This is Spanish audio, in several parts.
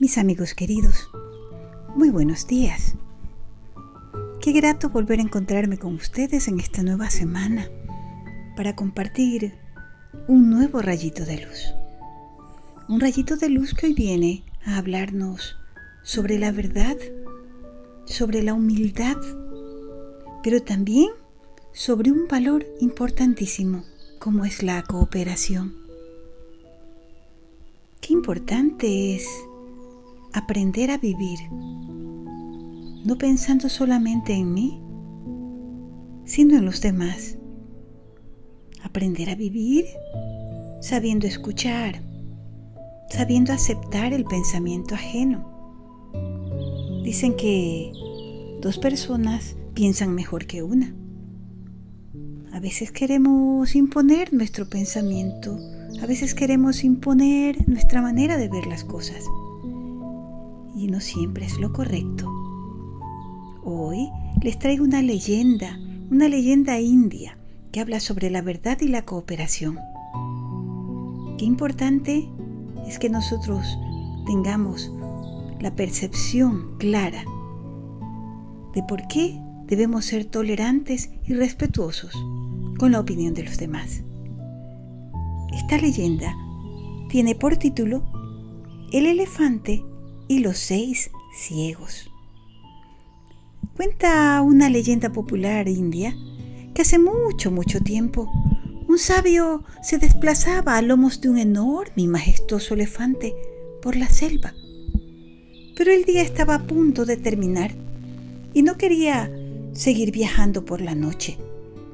Mis amigos queridos, muy buenos días. Qué grato volver a encontrarme con ustedes en esta nueva semana para compartir un nuevo rayito de luz. Un rayito de luz que hoy viene a hablarnos sobre la verdad, sobre la humildad, pero también sobre un valor importantísimo como es la cooperación. Qué importante es aprender a vivir, no pensando solamente en mí, sino en los demás. Aprender a vivir sabiendo escuchar, sabiendo aceptar el pensamiento ajeno. Dicen que dos personas piensan mejor que una. A veces queremos imponer nuestro pensamiento, a veces queremos imponer nuestra manera de ver las cosas no siempre es lo correcto. Hoy les traigo una leyenda, una leyenda india que habla sobre la verdad y la cooperación. Qué importante es que nosotros tengamos la percepción clara de por qué debemos ser tolerantes y respetuosos con la opinión de los demás. Esta leyenda tiene por título El elefante y los seis ciegos. Cuenta una leyenda popular india que hace mucho, mucho tiempo un sabio se desplazaba a lomos de un enorme y majestuoso elefante por la selva. Pero el día estaba a punto de terminar y no quería seguir viajando por la noche.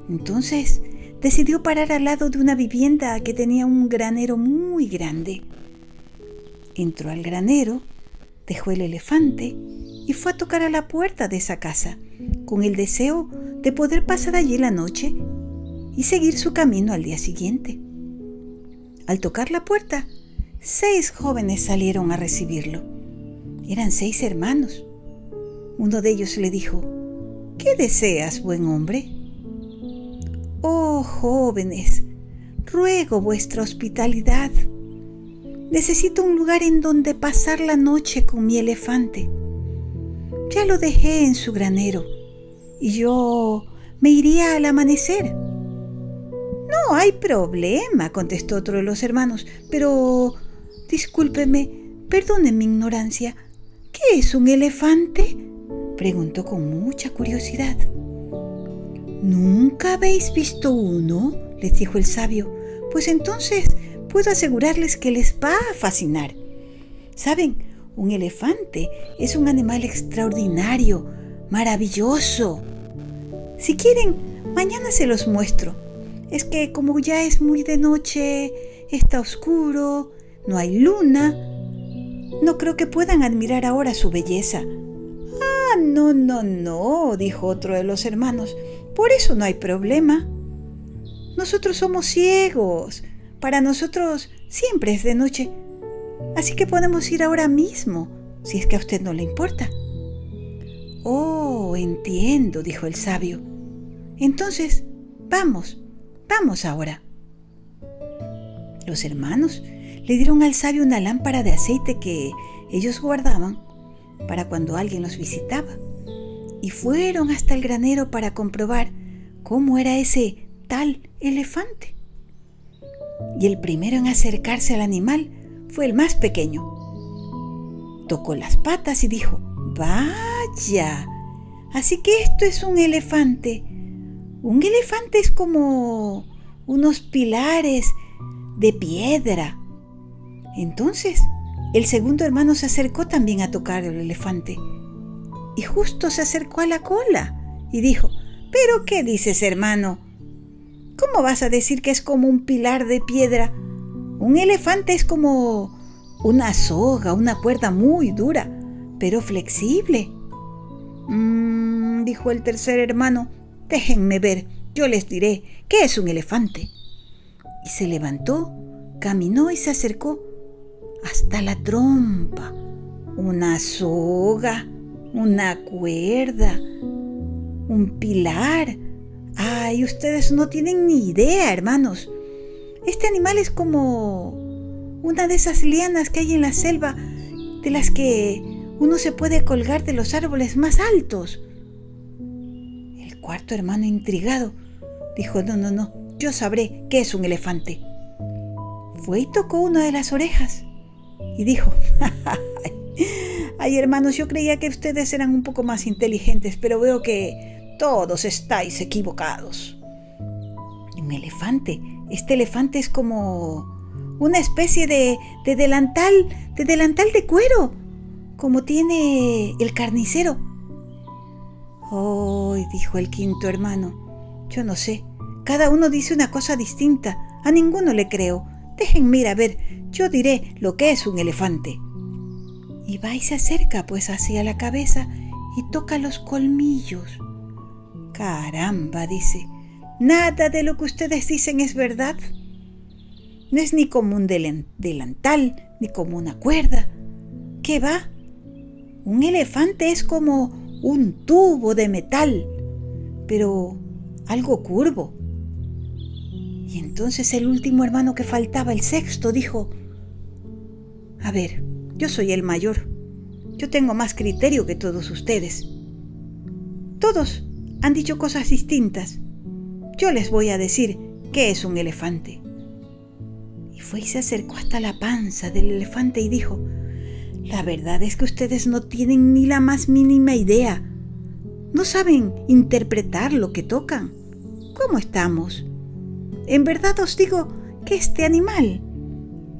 Entonces decidió parar al lado de una vivienda que tenía un granero muy grande. Entró al granero dejó el elefante y fue a tocar a la puerta de esa casa, con el deseo de poder pasar allí la noche y seguir su camino al día siguiente. Al tocar la puerta, seis jóvenes salieron a recibirlo. Eran seis hermanos. Uno de ellos le dijo, ¿Qué deseas, buen hombre? Oh jóvenes, ruego vuestra hospitalidad Necesito un lugar en donde pasar la noche con mi elefante. Ya lo dejé en su granero y yo me iría al amanecer. No hay problema, contestó otro de los hermanos, pero discúlpeme, perdone mi ignorancia. ¿Qué es un elefante? preguntó con mucha curiosidad. ¿Nunca habéis visto uno? les dijo el sabio. Pues entonces puedo asegurarles que les va a fascinar. ¿Saben? Un elefante es un animal extraordinario, maravilloso. Si quieren, mañana se los muestro. Es que como ya es muy de noche, está oscuro, no hay luna, no creo que puedan admirar ahora su belleza. Ah, no, no, no, dijo otro de los hermanos. Por eso no hay problema. Nosotros somos ciegos. Para nosotros siempre es de noche. Así que podemos ir ahora mismo, si es que a usted no le importa. Oh, entiendo, dijo el sabio. Entonces, vamos, vamos ahora. Los hermanos le dieron al sabio una lámpara de aceite que ellos guardaban para cuando alguien los visitaba y fueron hasta el granero para comprobar cómo era ese tal elefante y el primero en acercarse al animal fue el más pequeño. Tocó las patas y dijo, vaya, así que esto es un elefante. Un elefante es como unos pilares de piedra. Entonces, el segundo hermano se acercó también a tocar el elefante. Y justo se acercó a la cola y dijo, ¿pero qué dices, hermano? ¿Cómo vas a decir que es como un pilar de piedra? Un elefante es como una soga, una cuerda muy dura, pero flexible. Mmm, dijo el tercer hermano, déjenme ver, yo les diré qué es un elefante. Y se levantó, caminó y se acercó hasta la trompa. Una soga, una cuerda, un pilar, Ay, ustedes no tienen ni idea, hermanos. Este animal es como una de esas lianas que hay en la selva de las que uno se puede colgar de los árboles más altos. El cuarto hermano, intrigado, dijo, no, no, no, yo sabré qué es un elefante. Fue y tocó una de las orejas y dijo, ay hermanos, yo creía que ustedes eran un poco más inteligentes, pero veo que todos estáis equivocados. Un elefante, este elefante es como una especie de, de delantal, de delantal de cuero, como tiene el carnicero. Oh, dijo el quinto hermano, yo no sé, cada uno dice una cosa distinta, a ninguno le creo. Déjenme ir a ver, yo diré lo que es un elefante. Y va y se acerca pues hacia la cabeza y toca los colmillos. Caramba, dice, nada de lo que ustedes dicen es verdad. No es ni como un delantal, ni como una cuerda. ¿Qué va? Un elefante es como un tubo de metal, pero algo curvo. Y entonces el último hermano que faltaba, el sexto, dijo, a ver, yo soy el mayor. Yo tengo más criterio que todos ustedes. Todos han dicho cosas distintas. Yo les voy a decir qué es un elefante. Y fue y se acercó hasta la panza del elefante y dijo, la verdad es que ustedes no tienen ni la más mínima idea. No saben interpretar lo que tocan. ¿Cómo estamos? En verdad os digo que este animal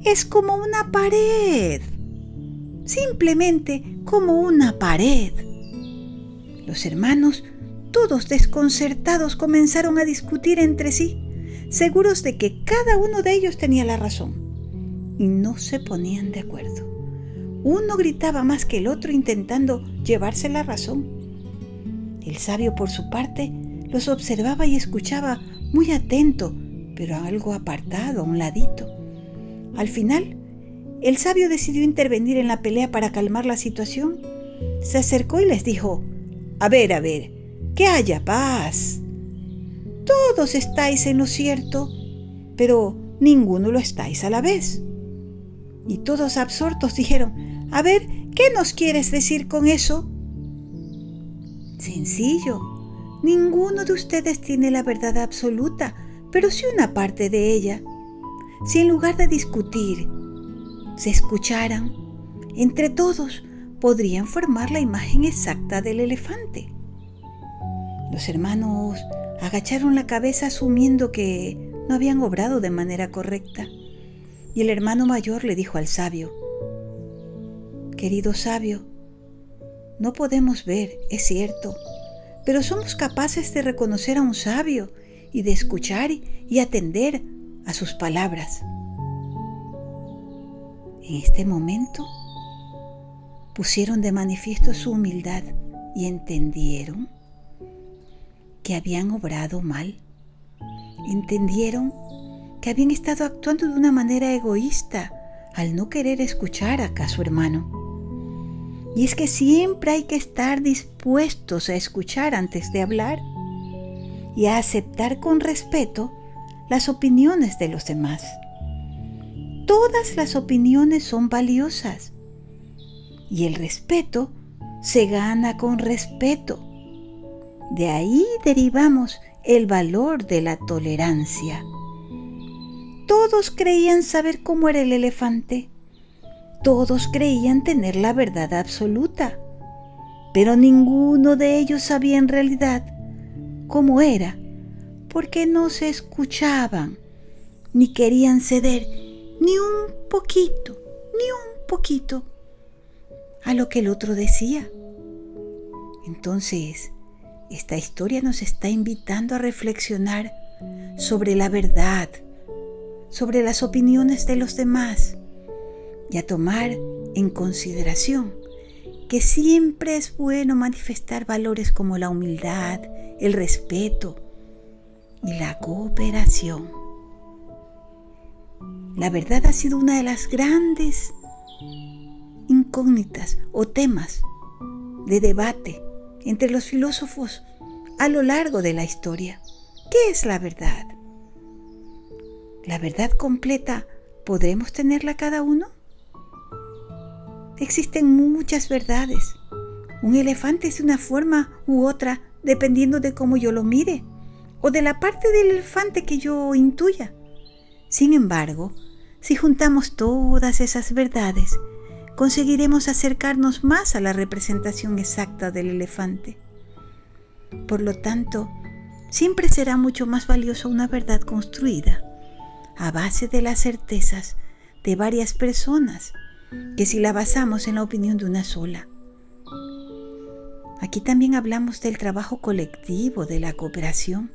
es como una pared. Simplemente como una pared. Los hermanos, todos desconcertados, comenzaron a discutir entre sí, seguros de que cada uno de ellos tenía la razón. Y no se ponían de acuerdo. Uno gritaba más que el otro intentando llevarse la razón. El sabio, por su parte, los observaba y escuchaba muy atento, pero algo apartado, a un ladito. Al final, el sabio decidió intervenir en la pelea para calmar la situación. Se acercó y les dijo, A ver, a ver, que haya paz. Todos estáis en lo cierto, pero ninguno lo estáis a la vez. Y todos absortos dijeron, A ver, ¿qué nos quieres decir con eso? Sencillo, ninguno de ustedes tiene la verdad absoluta, pero sí una parte de ella. Si en lugar de discutir, se escucharan, entre todos podrían formar la imagen exacta del elefante. Los hermanos agacharon la cabeza asumiendo que no habían obrado de manera correcta. Y el hermano mayor le dijo al sabio, Querido sabio, no podemos ver, es cierto, pero somos capaces de reconocer a un sabio y de escuchar y atender a sus palabras. En este momento pusieron de manifiesto su humildad y entendieron que habían obrado mal. Entendieron que habían estado actuando de una manera egoísta al no querer escuchar a su hermano. Y es que siempre hay que estar dispuestos a escuchar antes de hablar y a aceptar con respeto las opiniones de los demás. Todas las opiniones son valiosas y el respeto se gana con respeto. De ahí derivamos el valor de la tolerancia. Todos creían saber cómo era el elefante. Todos creían tener la verdad absoluta. Pero ninguno de ellos sabía en realidad cómo era porque no se escuchaban, ni querían ceder ni un poquito, ni un poquito a lo que el otro decía. Entonces, esta historia nos está invitando a reflexionar sobre la verdad, sobre las opiniones de los demás y a tomar en consideración que siempre es bueno manifestar valores como la humildad, el respeto, y la cooperación. La verdad ha sido una de las grandes incógnitas o temas de debate entre los filósofos a lo largo de la historia. ¿Qué es la verdad? ¿La verdad completa podremos tenerla cada uno? existen muchas verdades. Un elefante es una forma u otra dependiendo de cómo yo lo mire o de la parte del elefante que yo intuya. Sin embargo, si juntamos todas esas verdades, conseguiremos acercarnos más a la representación exacta del elefante. Por lo tanto, siempre será mucho más valiosa una verdad construida a base de las certezas de varias personas que si la basamos en la opinión de una sola. Aquí también hablamos del trabajo colectivo, de la cooperación.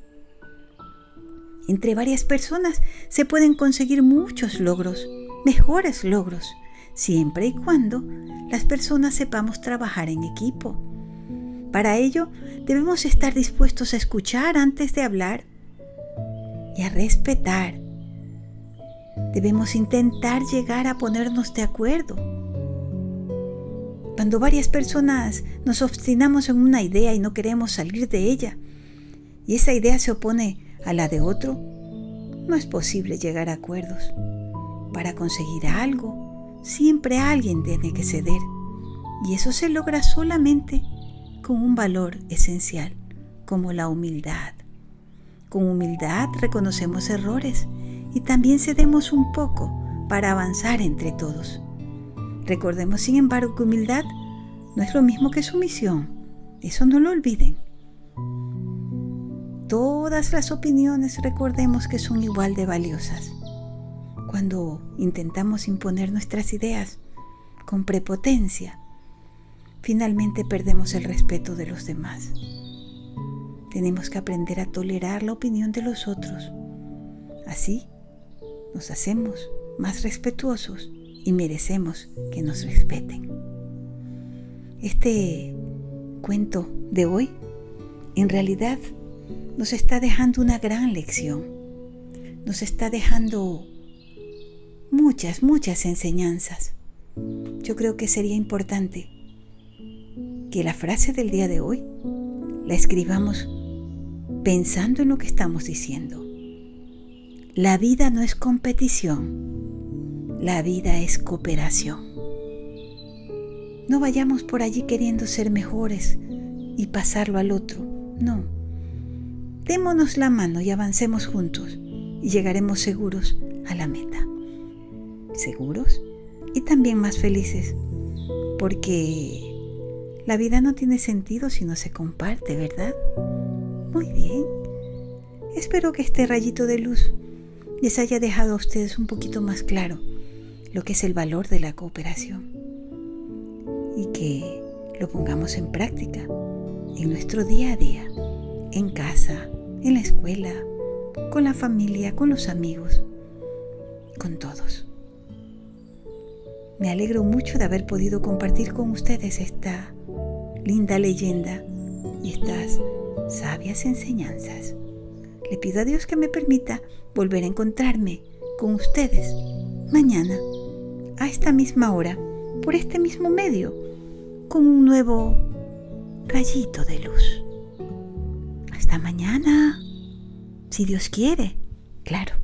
Entre varias personas se pueden conseguir muchos logros, mejores logros, siempre y cuando las personas sepamos trabajar en equipo. Para ello debemos estar dispuestos a escuchar antes de hablar y a respetar Debemos intentar llegar a ponernos de acuerdo. Cuando varias personas nos obstinamos en una idea y no queremos salir de ella, y esa idea se opone a la de otro, no es posible llegar a acuerdos. Para conseguir algo, siempre alguien tiene que ceder, y eso se logra solamente con un valor esencial, como la humildad. Con humildad reconocemos errores y también cedemos un poco para avanzar entre todos. Recordemos, sin embargo, que humildad no es lo mismo que sumisión. Eso no lo olviden. Todas las opiniones recordemos que son igual de valiosas. Cuando intentamos imponer nuestras ideas con prepotencia, finalmente perdemos el respeto de los demás. Tenemos que aprender a tolerar la opinión de los otros. Así nos hacemos más respetuosos y merecemos que nos respeten. Este cuento de hoy en realidad nos está dejando una gran lección. Nos está dejando muchas, muchas enseñanzas. Yo creo que sería importante que la frase del día de hoy la escribamos pensando en lo que estamos diciendo. La vida no es competición, la vida es cooperación. No vayamos por allí queriendo ser mejores y pasarlo al otro, no. Démonos la mano y avancemos juntos y llegaremos seguros a la meta. Seguros y también más felices, porque la vida no tiene sentido si no se comparte, ¿verdad? Muy bien. Espero que este rayito de luz les haya dejado a ustedes un poquito más claro lo que es el valor de la cooperación y que lo pongamos en práctica en nuestro día a día, en casa, en la escuela, con la familia, con los amigos, con todos. Me alegro mucho de haber podido compartir con ustedes esta linda leyenda y estas sabias enseñanzas. Le pido a Dios que me permita volver a encontrarme con ustedes mañana a esta misma hora, por este mismo medio, con un nuevo rayito de luz. Hasta mañana, si Dios quiere, claro.